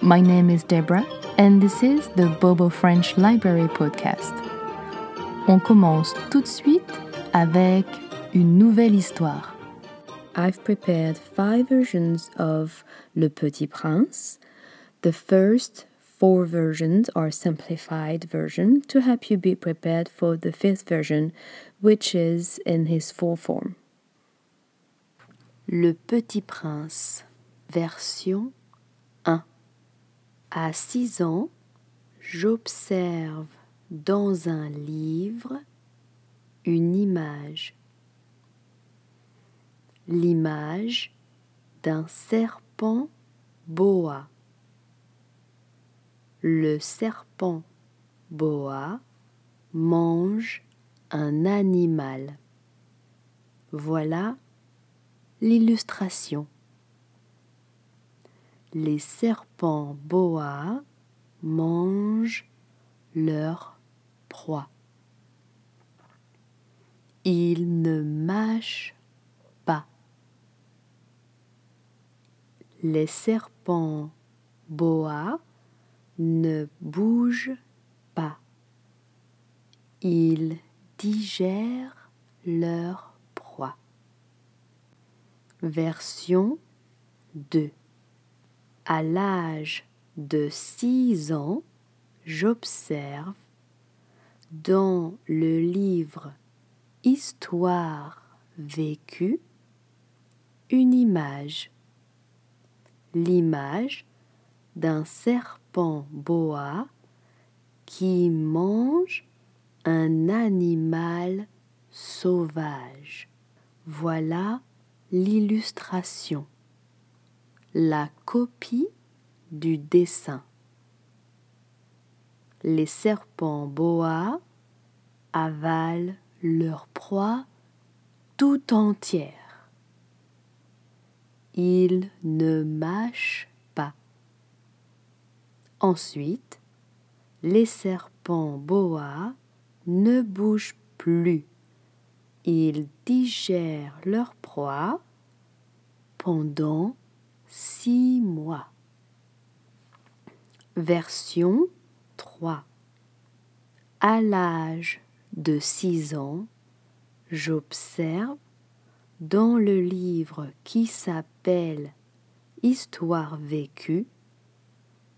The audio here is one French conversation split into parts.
My name is Deborah, and this is the Bobo French Library Podcast. On commence tout de suite avec une nouvelle histoire. I've prepared five versions of Le Petit Prince. The first four versions are simplified version to help you be prepared for the fifth version, which is in his full form. Le Petit Prince, version 1. À six ans, j'observe dans un livre une image. L'image d'un serpent boa. Le serpent boa mange un animal. Voilà l'illustration. Les serpents boa mangent leur proie. Ils ne mâchent pas. Les serpents boa ne bougent pas. Ils digèrent leur proie. Version 2 À l'âge de 6 ans, j'observe dans le livre Histoire vécue une image. L'image d'un serpent boa qui mange un animal sauvage. Voilà l'illustration, la copie du dessin. Les serpents boa avalent leur proie tout entière. Ils ne mâchent Ensuite, les serpents boa ne bougent plus. Ils digèrent leur proie pendant six mois. Version 3 À l'âge de six ans, j'observe dans le livre qui s'appelle Histoire vécue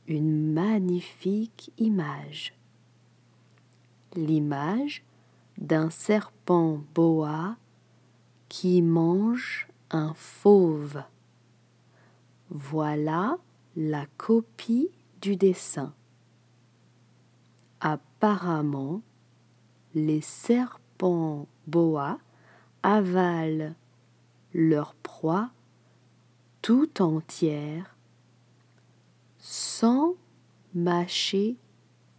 une magnifique image. L'image d'un serpent boa qui mange un fauve. Voilà la copie du dessin. Apparemment, les serpents boa avalent leur proie tout entière sans mâcher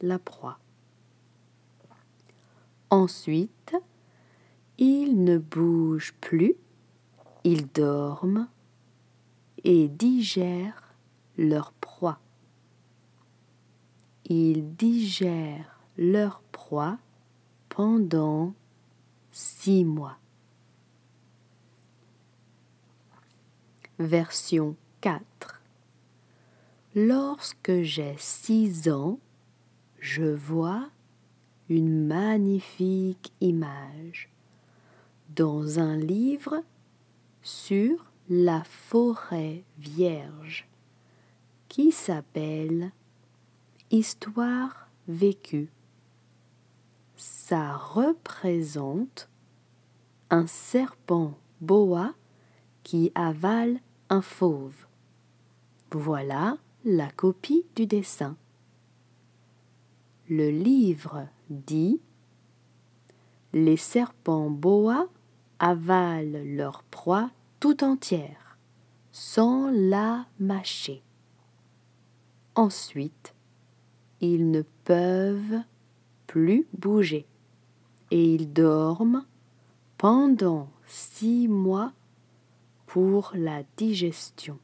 la proie. Ensuite, ils ne bougent plus, ils dorment et digèrent leur proie. Ils digèrent leur proie pendant six mois. Version 4 Lorsque j'ai six ans, je vois une magnifique image dans un livre sur la forêt vierge qui s'appelle Histoire vécue. Ça représente un serpent boa qui avale un fauve. Voilà la copie du dessin. Le livre dit Les serpents boa avalent leur proie tout entière, sans la mâcher. Ensuite, ils ne peuvent plus bouger et ils dorment pendant six mois pour la digestion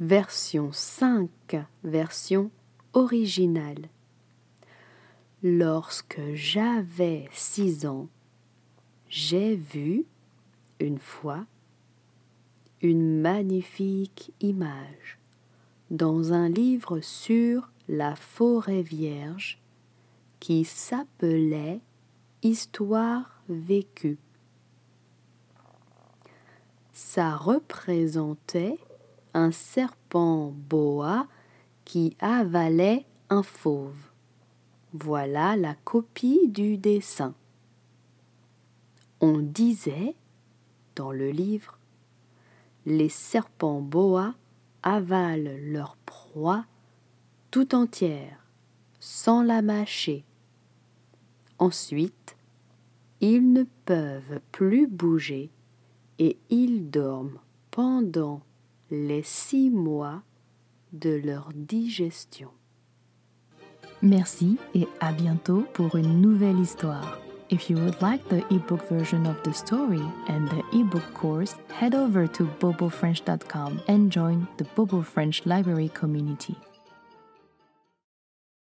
version 5, version originale. Lorsque j'avais six ans, j'ai vu une fois une magnifique image dans un livre sur la forêt vierge qui s'appelait Histoire vécue. Ça représentait un serpent boa qui avalait un fauve. Voilà la copie du dessin. On disait dans le livre Les serpents boas avalent leur proie tout entière, sans la mâcher. Ensuite, ils ne peuvent plus bouger et ils dorment pendant les six mois de leur digestion. Merci et à bientôt pour une nouvelle histoire. If you would like the ebook version of the story and the ebook course, head over to bobofrench.com and join the Bobo French Library community.